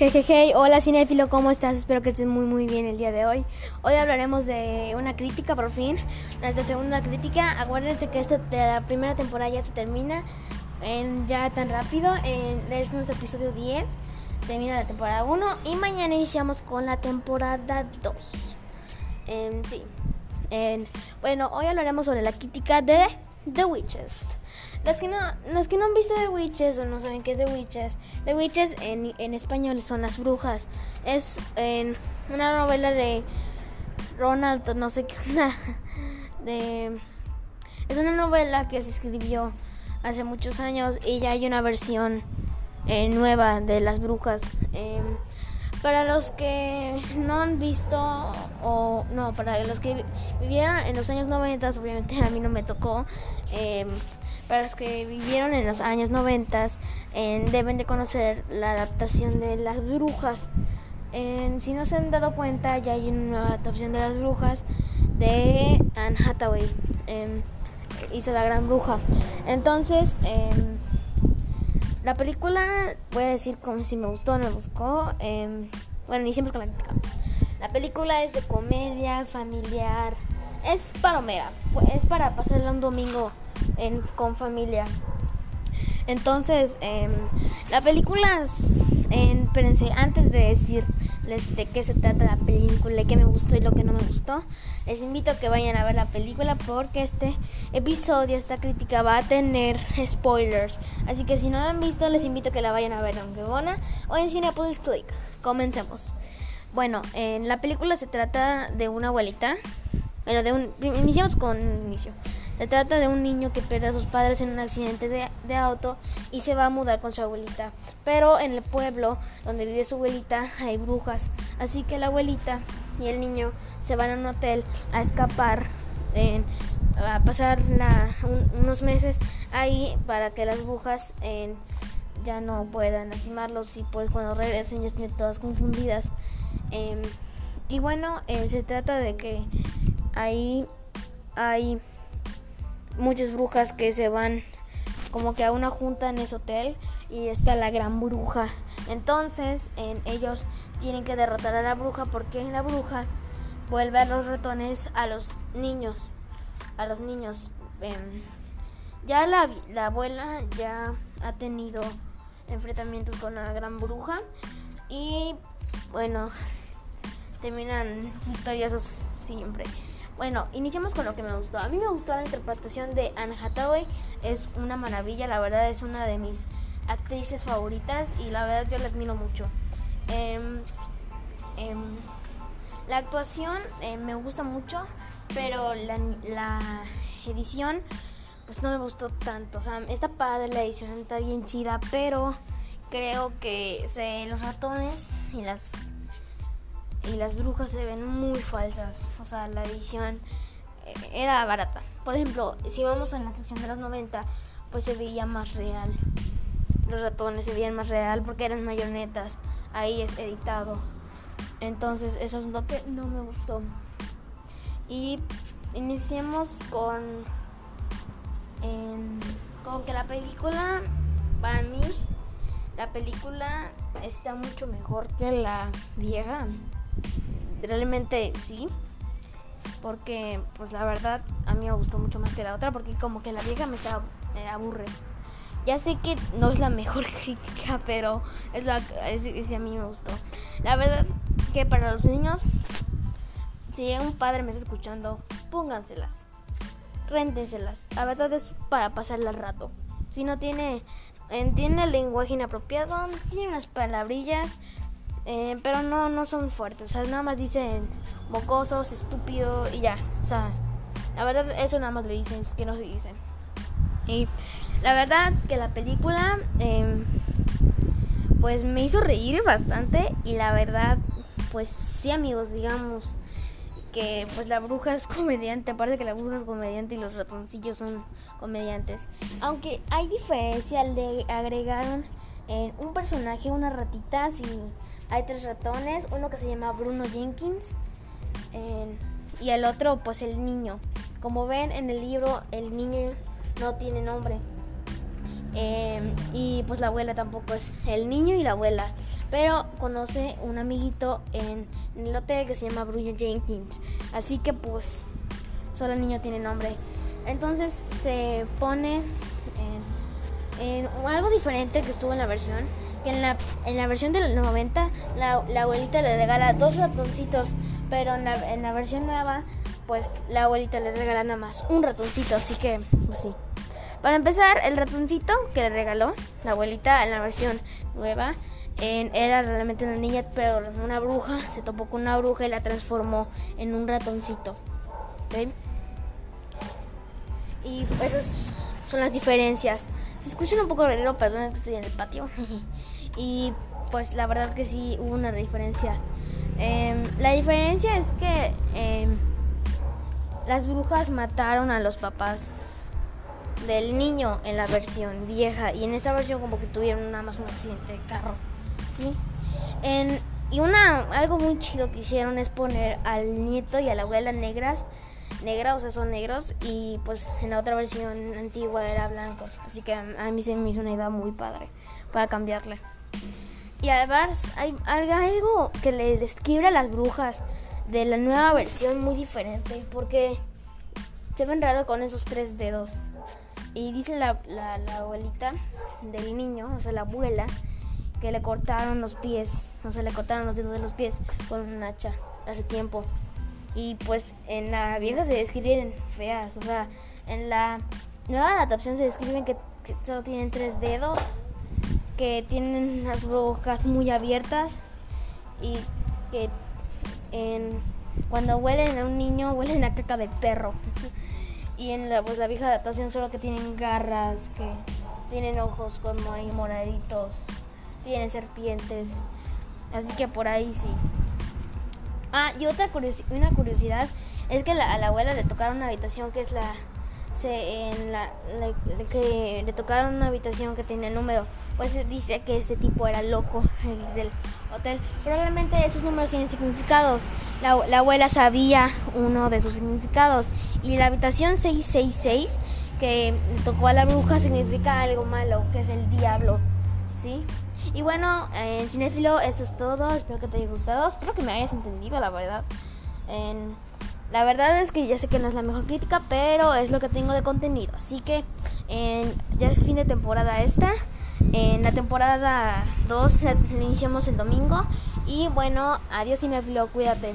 Jejeje, hola cinéfilo, ¿cómo estás? Espero que estés muy muy bien el día de hoy. Hoy hablaremos de una crítica por fin, nuestra segunda crítica. Acuérdense que esta de la primera temporada ya se termina en, ya tan rápido. En, es nuestro episodio 10, termina la temporada 1 y mañana iniciamos con la temporada 2. sí, bueno, hoy hablaremos sobre la crítica de The Witches. Los que, no, los que no han visto The Witches o no saben qué es The Witches, The Witches en, en español son las brujas. Es en una novela de Ronald, no sé qué De, es una novela que se escribió hace muchos años y ya hay una versión eh, nueva de las brujas. Em, para los que no han visto o no, para los que vivieron en los años 90, obviamente a mí no me tocó. Eh, para los que vivieron en los años 90 deben de conocer la adaptación de las brujas. si no se han dado cuenta, ya hay una adaptación de las brujas de Anne Hathaway. Em, hizo la gran bruja. Entonces, em, la película, voy a decir como si me gustó o no me gustó. Em, bueno, iniciemos con la crítica. La película es de comedia familiar. Es palomera. Es para pasarla un domingo con familia. Entonces, em, la película, en, espérense, antes de de qué se trata la película, qué me gustó y lo que no me gustó, les invito a que vayan a ver la película porque este episodio, esta crítica va a tener spoilers. Así que si no la han visto, les invito a que la vayan a ver en Gebona o en Cinepolis Click. Comencemos. Bueno, en la película se trata de una abuelita. Bueno, de un. Iniciamos con un inicio. Se trata de un niño que pierde a sus padres en un accidente de, auto y se va a mudar con su abuelita. Pero en el pueblo donde vive su abuelita hay brujas. Así que la abuelita y el niño se van a un hotel a escapar, a pasar unos meses ahí para que las brujas ya no puedan lastimarlos y pues cuando regresen ya estén todas confundidas. Em, y bueno, eh, se trata de que ahí hay muchas brujas que se van como que a una junta en ese hotel y está la gran bruja. Entonces en, ellos tienen que derrotar a la bruja porque la bruja vuelve a los ratones a los niños. A los niños. Em, ya la, la abuela ya ha tenido enfrentamientos con la gran bruja y bueno, terminan victoriosos siempre. Bueno, iniciamos con lo que me gustó. A mí me gustó la interpretación de Anne Hathaway. Es una maravilla, la verdad es una de mis actrices favoritas y la verdad yo la admiro mucho. Em, em, la actuación eh, me gusta mucho, pero la, edición pues no me gustó tanto. O sea, está padre la edición, está bien chida, pero creo que los ratones y las y las brujas se ven muy falsas. O sea, la edición eh, era barata. Por ejemplo, si vamos a la sección de los 90, pues se veía más real. Los ratones se veían más real porque eran mayonetas. Ahí es editado. Entonces, eso es que no me gustó. Y iniciemos con, con que la película, para mí, la película está mucho mejor que la vieja. Realmente sí. Porque, pues la verdad, a mí me gustó mucho más que la otra. Porque como que la vieja me estaba me aburre. Ya sé que no es la mejor crítica, pero es la es, a mí me gustó. La verdad que para los niños, si un padre me está escuchando, pónganselas. Réntenselas. La verdad es para pasarle el rato. Si no tiene, entiende el lenguaje inapropiado, tiene unas palabrillas, eh, pero no, no son fuertes. O sea, nada más dicen mocosos, estúpido y ya. O sea, la verdad, eso nada más le dicen, es que no se dicen. Y la verdad que la película, em, pues me hizo reír bastante. Y la verdad, pues sí, amigos, digamos que pues la bruja es comediante, aparte que la bruja es comediante y los ratoncillos son comediantes. Aunque hay diferencia, le agregaron un personaje, unas ratitas y hay tres ratones, uno que se llama Bruno Jenkins y el otro pues el niño. Como ven en el libro el niño no tiene nombre. Em, y pues la abuela tampoco es el niño y la abuela. pero conoce un amiguito en, el hotel que se llama Bruno Jenkins. Así que pues solo el niño tiene nombre. Entonces se pone en, algo diferente que estuvo en la versión. Que en la, en la versión del 90 la, la abuelita le regala dos ratoncitos, pero en la, en la versión nueva pues la abuelita le regala nada más un ratoncito, así que pues sí. Para empezar, el ratoncito que le regaló la abuelita en la versión nueva era realmente una niña, pero una bruja se topó con una bruja y la transformó en un ratoncito. ¿Ven? Y esas son las diferencias. Se escuchan un poco raro, perdón, es que estoy en el patio. y pues la verdad que sí hubo una diferencia. Em, la diferencia es que em, las brujas mataron a los papás del niño en la versión vieja y en esta versión como que tuvieron nada más un accidente de carro, ¿sí? En, y una algo muy chido que hicieron es poner al nieto y a la abuela negras, negras, o sea, son negros y pues en la otra versión antigua era blancos, así que a, mí se me hizo una idea muy padre para cambiarle. Y además hay, algo que le describe a las brujas de la nueva versión muy diferente porque se ven raro con esos tres dedos. Y dice la, la, abuelita del niño, o sea, la abuela, que le cortaron los pies, o sea, le cortaron los dedos de los pies con un hacha hace tiempo. Y pues en la vieja se describen feas, o sea, en la nueva adaptación se describen que, solo tienen tres dedos, que tienen las bocas muy abiertas y que cuando huelen a un niño huelen a caca de perro. Y en la, pues, la vieja adaptación solo que tienen garras, que tienen ojos como ahí moraditos, tienen serpientes. Así que por ahí sí. Ah, y otra una curiosidad es que a la abuela le tocaron una habitación que es la se, en la, que le tocaron una habitación que tiene el número, pues dice que ese tipo era loco el del hotel. Probablemente esos números tienen significados. La, la, abuela sabía uno de sus significados y la habitación 666 que tocó a la bruja significa algo malo, que es el diablo, ¿sí? Y bueno, en Cinefilo esto es todo, espero que te haya gustado, espero que me hayas entendido, la verdad. En, la verdad es que ya sé que no es la mejor crítica, pero es lo que tengo de contenido. Así que ya es fin de temporada esta. En la temporada 2 la iniciamos el domingo. Y bueno, adiós cinefilo, cuídate.